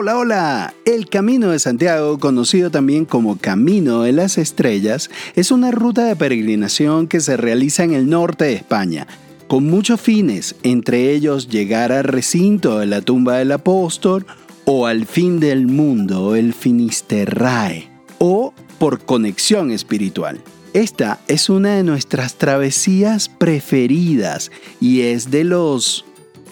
Hola, hola. El Camino de Santiago, conocido también como Camino de las Estrellas, es una ruta de peregrinación que se realiza en el norte de España, con muchos fines, entre ellos llegar al recinto de la tumba del apóstol o al fin del mundo, el Finisterrae, o por conexión espiritual. Esta es una de nuestras travesías preferidas y es de los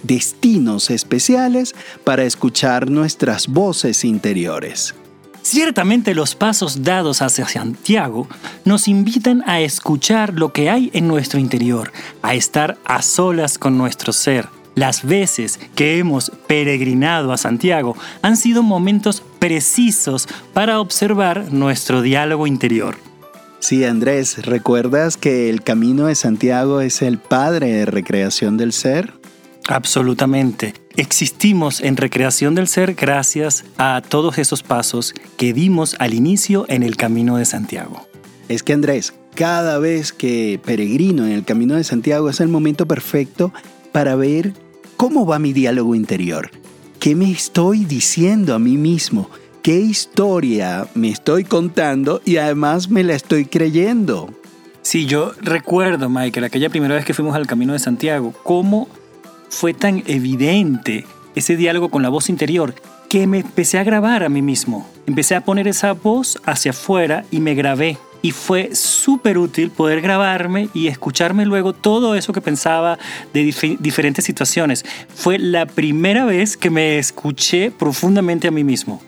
destinos especiales para escuchar nuestras voces interiores. Ciertamente los pasos dados hacia Santiago nos invitan a escuchar lo que hay en nuestro interior, a estar a solas con nuestro ser. Las veces que hemos peregrinado a Santiago han sido momentos precisos para observar nuestro diálogo interior. Sí, Andrés, ¿recuerdas que el camino de Santiago es el padre de recreación del ser? Absolutamente. Existimos en recreación del ser gracias a todos esos pasos que dimos al inicio en el Camino de Santiago. Es que Andrés, cada vez que peregrino en el Camino de Santiago es el momento perfecto para ver cómo va mi diálogo interior. ¿Qué me estoy diciendo a mí mismo? ¿Qué historia me estoy contando y además me la estoy creyendo? Sí, yo recuerdo, Michael, aquella primera vez que fuimos al Camino de Santiago, cómo fue tan evidente ese diálogo con la voz interior que me empecé a grabar a mí mismo. Empecé a poner esa voz hacia afuera y me grabé. Y fue súper útil poder grabarme y escucharme luego todo eso que pensaba de diferentes situaciones. Fue la primera vez que me escuché profundamente a mí mismo.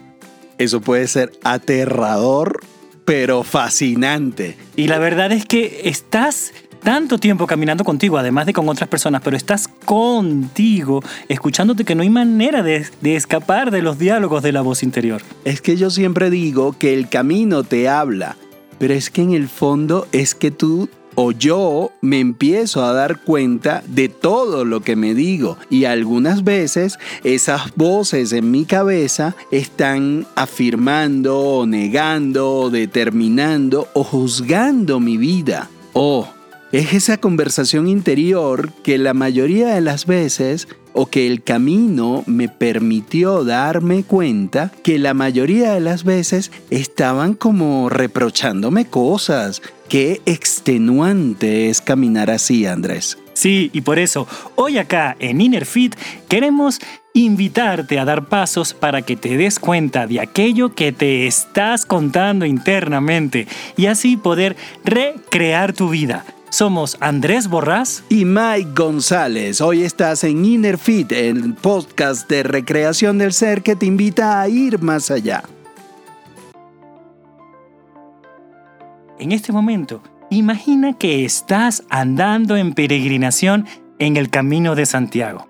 Eso puede ser aterrador, pero fascinante. Y la verdad es que estás tanto tiempo caminando contigo, además de con otras personas, pero estás contigo, escuchándote que no hay manera de, de, escapar de los diálogos de la voz interior. Es que yo siempre digo que el camino te habla, pero es que en el fondo es que tú o yo me empiezo a dar cuenta de todo lo que me digo y algunas veces esas voces en mi cabeza están afirmando o negando o determinando o juzgando mi vida. Oh, es esa conversación interior que la mayoría de las veces o que el camino me permitió darme cuenta que la mayoría de las veces estaban como reprochándome cosas. Qué extenuante es caminar así, Andrés. Sí, y por eso hoy acá en Innerfit queremos invitarte a dar pasos para que te des cuenta de aquello que te estás contando internamente y así poder recrear tu vida somos Andrés Borrás y Mike González. Hoy estás en Inner Fit, el podcast de recreación del ser que te invita a ir más allá. En este momento, imagina que estás andando en peregrinación en el camino de Santiago.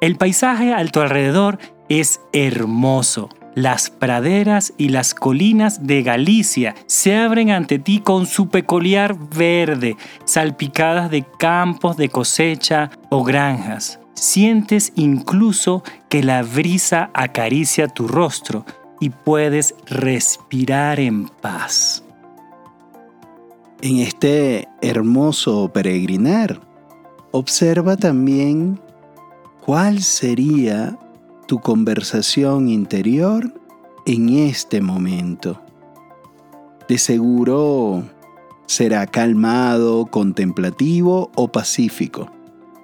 El paisaje a tu alrededor es hermoso las praderas y las colinas de Galicia se abren ante ti con su peculiar verde, salpicadas de campos de cosecha o granjas. Sientes incluso que la brisa acaricia tu rostro y puedes respirar en paz. En este hermoso peregrinar, observa también cuál sería tu conversación interior en este momento. De seguro será calmado, contemplativo o pacífico.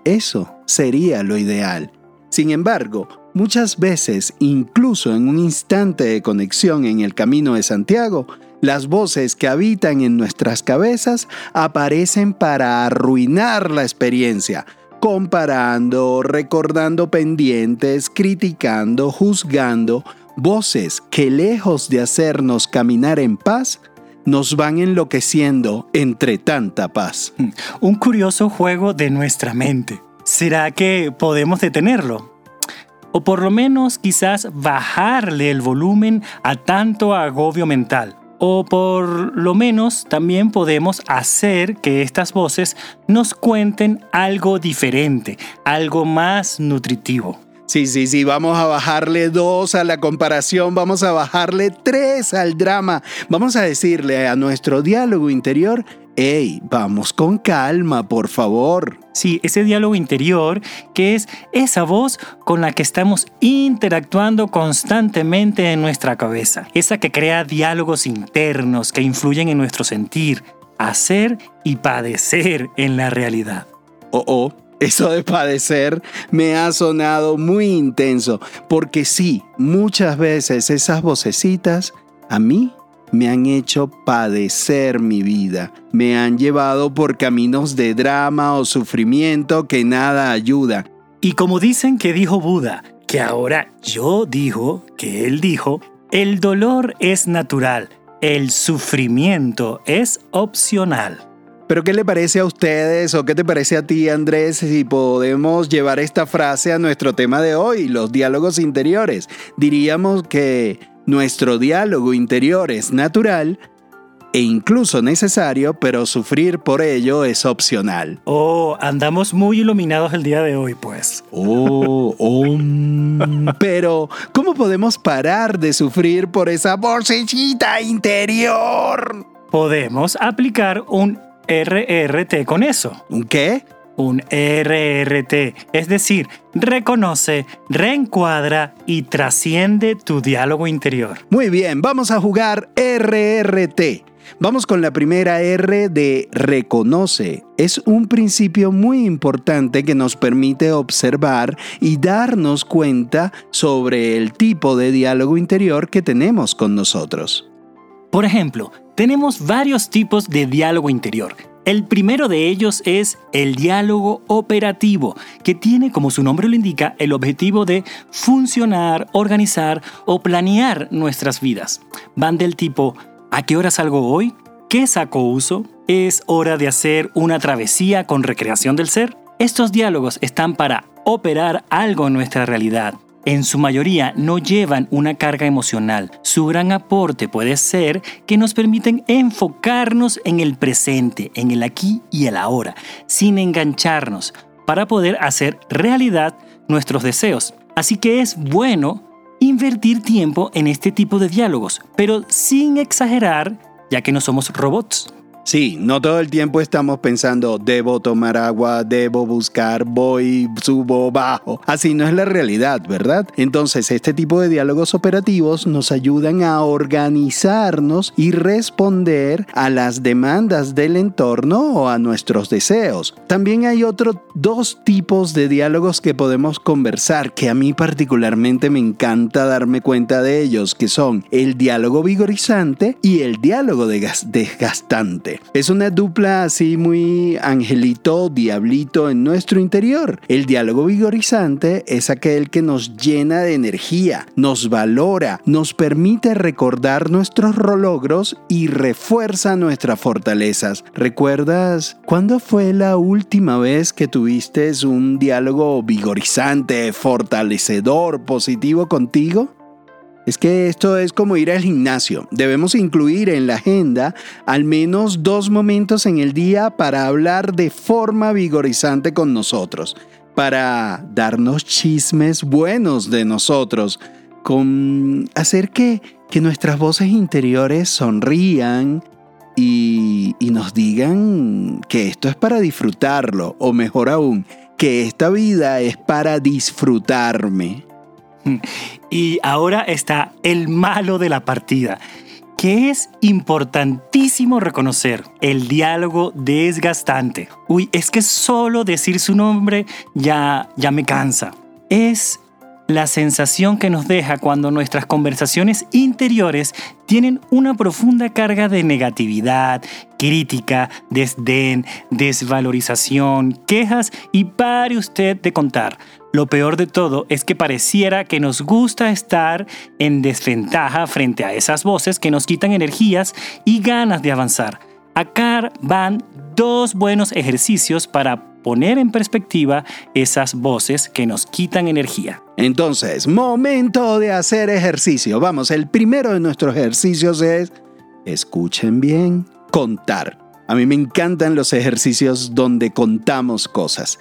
Eso sería lo ideal. Sin embargo, muchas veces, incluso en un instante de conexión en el camino de Santiago, las voces que habitan en nuestras cabezas aparecen para arruinar la experiencia, comparando, recordando pendientes, criticando, juzgando, voces que lejos de hacernos caminar en paz, nos van enloqueciendo entre tanta paz. Mm, un curioso juego de nuestra mente. ¿Será que podemos detenerlo? O por lo menos quizás bajarle el volumen a tanto agobio mental. O por lo menos también podemos hacer que estas voces nos cuenten algo diferente, algo más nutritivo. Sí, sí, sí, vamos a bajarle dos a la comparación, vamos a bajarle tres al drama, vamos a decirle a nuestro diálogo interior ¡Ey! Vamos con calma, por favor. Sí, ese diálogo interior que es esa voz con la que estamos interactuando constantemente en nuestra cabeza. Esa que crea diálogos internos que influyen en nuestro sentir, hacer y padecer en la realidad. Oh, oh, eso de padecer me ha sonado muy intenso, porque sí, muchas veces esas vocecitas a mí me han hecho padecer mi vida, me han llevado por caminos de drama o sufrimiento que nada ayuda. Y como dicen que dijo Buda, que ahora yo dijo, que él dijo, el dolor es natural, el sufrimiento es opcional. Pero ¿qué le parece a ustedes o qué te parece a ti, Andrés, si podemos llevar esta frase a nuestro tema de hoy, los diálogos interiores? Diríamos que nuestro diálogo interior es natural e incluso necesario, pero sufrir por ello es opcional. Oh, andamos muy iluminados el día de hoy, pues. Oh, oh. pero, ¿cómo podemos parar de sufrir por esa vocecita interior? Podemos aplicar un RRT con eso. ¿Un qué? Un RRT, es decir, reconoce, reencuadra y trasciende tu diálogo interior. Muy bien, vamos a jugar RRT. Vamos con la primera R de reconoce. Es un principio muy importante que nos permite observar y darnos cuenta sobre el tipo de diálogo interior que tenemos con nosotros. Por ejemplo, tenemos varios tipos de diálogo interior. El primero de ellos es el diálogo operativo, que tiene, como su nombre lo indica, el objetivo de funcionar, organizar o planear nuestras vidas. Van del tipo, ¿a qué hora salgo hoy? ¿Qué saco uso? ¿Es hora de hacer una travesía con recreación del ser? Estos diálogos están para operar algo en nuestra realidad, en su mayoría no llevan una carga emocional. Su gran aporte puede ser que nos permiten enfocarnos en el presente, en el aquí y el ahora, sin engancharnos, para poder hacer realidad nuestros deseos. Así que es bueno invertir tiempo en este tipo de diálogos, pero sin exagerar, ya que no somos robots. Sí, no todo el tiempo estamos pensando, debo tomar agua, debo buscar, voy, subo, bajo. Así no es la realidad, ¿verdad? Entonces, este tipo de diálogos operativos nos ayudan a organizarnos y responder a las demandas del entorno o a nuestros deseos. También hay otros dos tipos de diálogos que podemos conversar, que a mí particularmente me encanta darme cuenta de ellos, que son el diálogo vigorizante y el diálogo desgastante. Es una dupla así muy angelito, diablito en nuestro interior. El diálogo vigorizante es aquel que nos llena de energía, nos valora, nos permite recordar nuestros logros y refuerza nuestras fortalezas. ¿Recuerdas cuándo fue la última vez que tuviste un diálogo vigorizante, fortalecedor, positivo contigo? Es que esto es como ir al gimnasio. Debemos incluir en la agenda al menos dos momentos en el día para hablar de forma vigorizante con nosotros, para darnos chismes buenos de nosotros, con hacer que, que nuestras voces interiores sonrían y, y nos digan que esto es para disfrutarlo, o mejor aún, que esta vida es para disfrutarme. Y ahora está el malo de la partida, que es importantísimo reconocer el diálogo desgastante. Uy, es que solo decir su nombre ya, ya me cansa. Es la sensación que nos deja cuando nuestras conversaciones interiores tienen una profunda carga de negatividad, crítica, desdén, desvalorización, quejas y pare usted de contar. Lo peor de todo es que pareciera que nos gusta estar en desventaja frente a esas voces que nos quitan energías y ganas de avanzar. Acá van dos buenos ejercicios para poner en perspectiva esas voces que nos quitan energía. Entonces, momento de hacer ejercicio. Vamos, el primero de nuestros ejercicios es, escuchen bien, contar. A mí me encantan los ejercicios donde contamos cosas.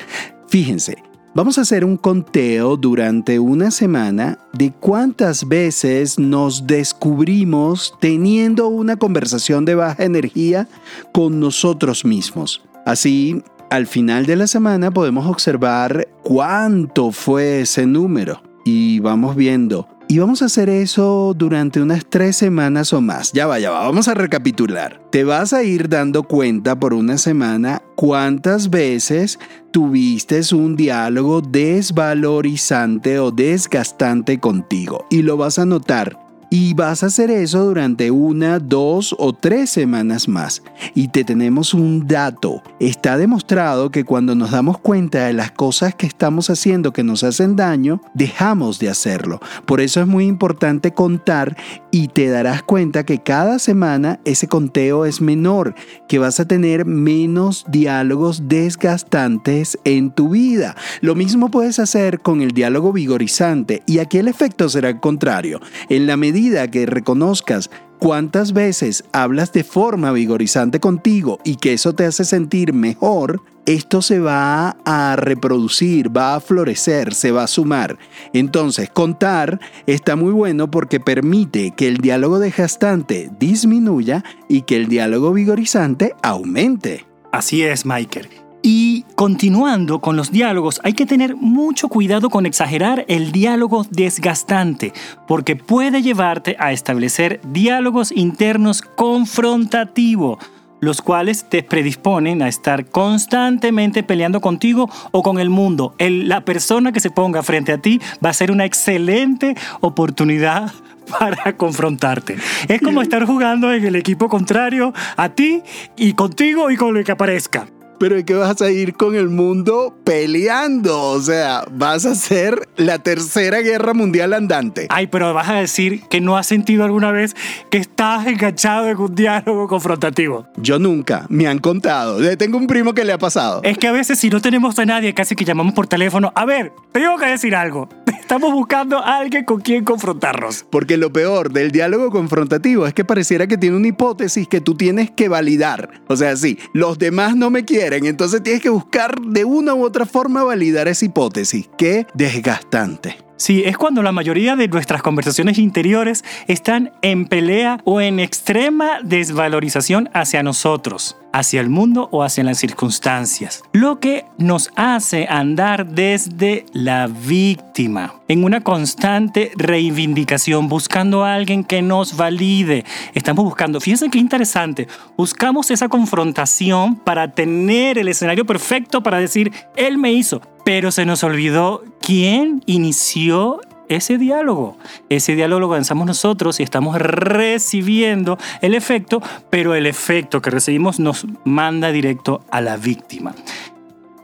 Fíjense, Vamos a hacer un conteo durante una semana de cuántas veces nos descubrimos teniendo una conversación de baja energía con nosotros mismos. Así, al final de la semana podemos observar cuánto fue ese número y vamos viendo y vamos a hacer eso durante unas tres semanas o más. Ya va, ya va, vamos a recapitular. Te vas a ir dando cuenta por una semana cuántas veces tuviste un diálogo desvalorizante o desgastante contigo. Y lo vas a notar y vas a hacer eso durante una, dos o tres semanas más. Y te tenemos un dato. Está demostrado que cuando nos damos cuenta de las cosas que estamos haciendo que nos hacen daño, dejamos de hacerlo. Por eso es muy importante contar y te darás cuenta que cada semana ese conteo es menor, que vas a tener menos diálogos desgastantes en tu vida. Lo mismo puedes hacer con el diálogo vigorizante y aquí el efecto será el contrario. En la medida que reconozcas cuántas veces hablas de forma vigorizante contigo y que eso te hace sentir mejor, esto se va a reproducir, va a florecer, se va a sumar. Entonces, contar está muy bueno porque permite que el diálogo desgastante disminuya y que el diálogo vigorizante aumente. Así es, Michael. Y continuando con los diálogos, hay que tener mucho cuidado con exagerar el diálogo desgastante, porque puede llevarte a establecer diálogos internos confrontativos, los cuales te predisponen a estar constantemente peleando contigo o con el mundo. la persona que se ponga frente a ti va a ser una excelente oportunidad para confrontarte. Es como estar jugando en el equipo contrario a ti y contigo y con lo que aparezca pero es que vas a ir con el mundo peleando. O sea, vas a ser la tercera guerra mundial andante. Ay, pero vas a decir que no has sentido alguna vez que estás enganchado en un diálogo confrontativo. Yo nunca, me han contado. Tengo un primo que le ha pasado. Es que a veces si no tenemos a nadie, casi que llamamos por teléfono. A ver, tengo que decir algo. Estamos buscando a alguien con quien confrontarnos. Porque lo peor del diálogo confrontativo es que pareciera que tiene una hipótesis que tú tienes que validar. O sea, sí, los demás no me quieren entonces tienes que buscar de una u otra forma validar esa hipótesis. Qué desgastante. Sí, es cuando la mayoría de nuestras conversaciones interiores están en pelea o en extrema desvalorización hacia nosotros, hacia el mundo o hacia las circunstancias. Lo que nos hace andar desde la víctima, en una constante reivindicación, buscando a alguien que nos valide. Estamos buscando, fíjense qué interesante, buscamos esa confrontación para tener el escenario perfecto para decir, él me hizo, pero se nos olvidó quién inició ese diálogo. Ese diálogo lo lanzamos nosotros y estamos recibiendo el efecto, pero el efecto que recibimos nos manda directo a la víctima.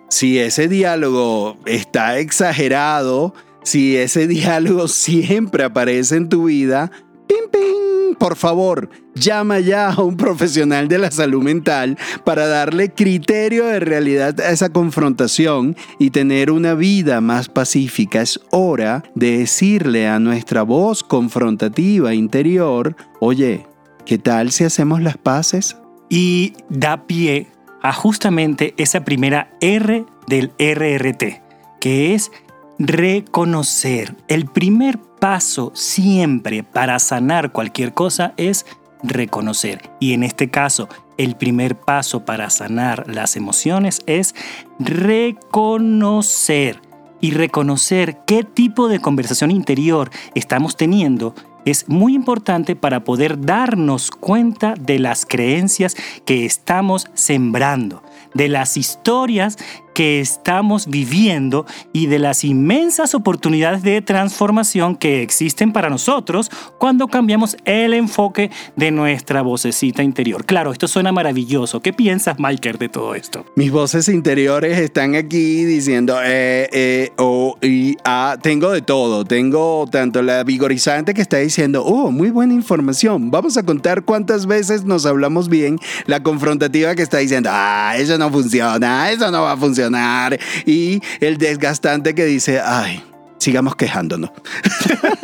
Si ese diálogo está exagerado, si ese diálogo siempre aparece en tu vida, pim, pim, por favor, llama ya a un profesional de la salud mental para darle criterio de realidad a esa confrontación y tener una vida más pacífica. Es hora de decirle a nuestra voz confrontativa interior, oye, ¿qué tal si hacemos las paces? Y da pie a justamente esa primera R del RRT, que es reconocer. El primer paso siempre para sanar cualquier cosa es reconocer. Y en este caso, el primer paso para sanar las emociones es reconocer. Y reconocer qué tipo de conversación interior estamos teniendo es muy importante para poder darnos cuenta de las creencias que estamos sembrando, de las historias que estamos viviendo y de las inmensas oportunidades de transformación que existen para nosotros cuando cambiamos el enfoque de nuestra vocecita interior. Claro, esto suena maravilloso. ¿Qué piensas, Michael, de todo esto? Mis voces interiores están aquí diciendo, eh, eh, O, y, A, tengo de todo. Tengo tanto la vigorizante que está diciendo, oh, muy buena información. Vamos a contar cuántas veces nos hablamos bien. La confrontativa que está diciendo, ah, eso no funciona, eso no va a funcionar y el desgastante que dice, ay, sigamos quejándonos.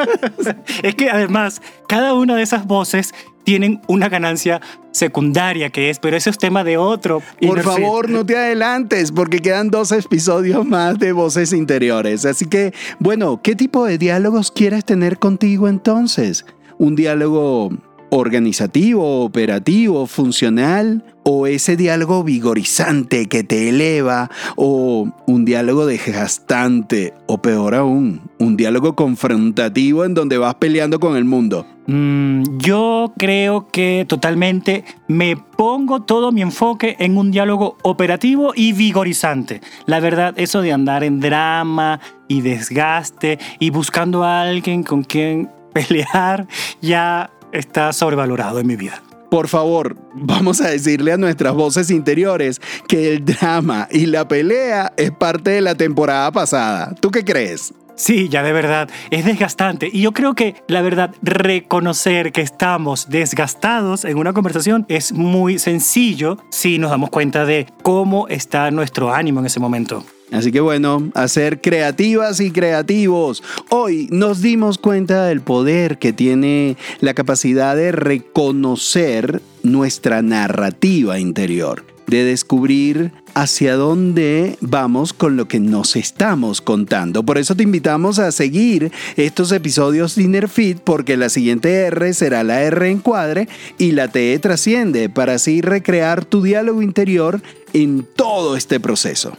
es que además, cada una de esas voces tienen una ganancia secundaria que es, pero eso es tema de otro. Por favor, no te adelantes porque quedan dos episodios más de voces interiores. Así que, bueno, ¿qué tipo de diálogos quieres tener contigo entonces? ¿Un diálogo organizativo, operativo, funcional, o ese diálogo vigorizante que te eleva, o un diálogo desgastante, o peor aún, un diálogo confrontativo en donde vas peleando con el mundo. Mm, yo creo que totalmente me pongo todo mi enfoque en un diálogo operativo y vigorizante. La verdad, eso de andar en drama y desgaste y buscando a alguien con quien pelear, ya está sobrevalorado en mi vida. Por favor, vamos a decirle a nuestras voces interiores que el drama y la pelea es parte de la temporada pasada. ¿Tú qué crees? Sí, ya de verdad, es desgastante. Y yo creo que la verdad, reconocer que estamos desgastados en una conversación es muy sencillo si nos damos cuenta de cómo está nuestro ánimo en ese momento. Así que bueno, a ser creativas y creativos. Hoy nos dimos cuenta del poder que tiene la capacidad de reconocer nuestra narrativa interior, de descubrir hacia dónde vamos con lo que nos estamos contando. Por eso te invitamos a seguir estos episodios de Inner Fit porque la siguiente R será la R encuadre y la T trasciende para así recrear tu diálogo interior en todo este proceso.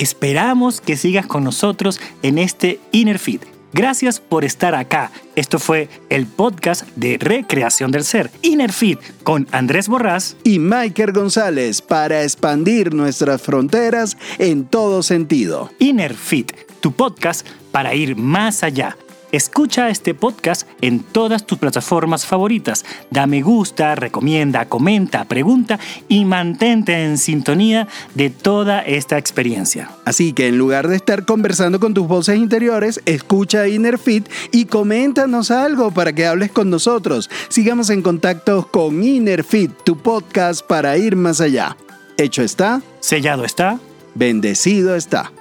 Esperamos que sigas con nosotros en este Inner Fit Gracias por estar acá. Esto fue el podcast de Recreación del Ser, Inner Fit, con Andrés Borrás y Michael González para expandir nuestras fronteras en todo sentido. Inner Fit, tu podcast para ir más allá. Escucha este podcast en todas tus plataformas favoritas. Da me gusta, recomienda, comenta, pregunta y mantente en sintonía de toda esta experiencia. Así que en lugar de estar conversando con tus voces interiores, escucha Innerfit y coméntanos algo para que hables con nosotros. Sigamos en contacto con Innerfit, tu podcast para ir más allá. Hecho está. Sellado está. Bendecido está.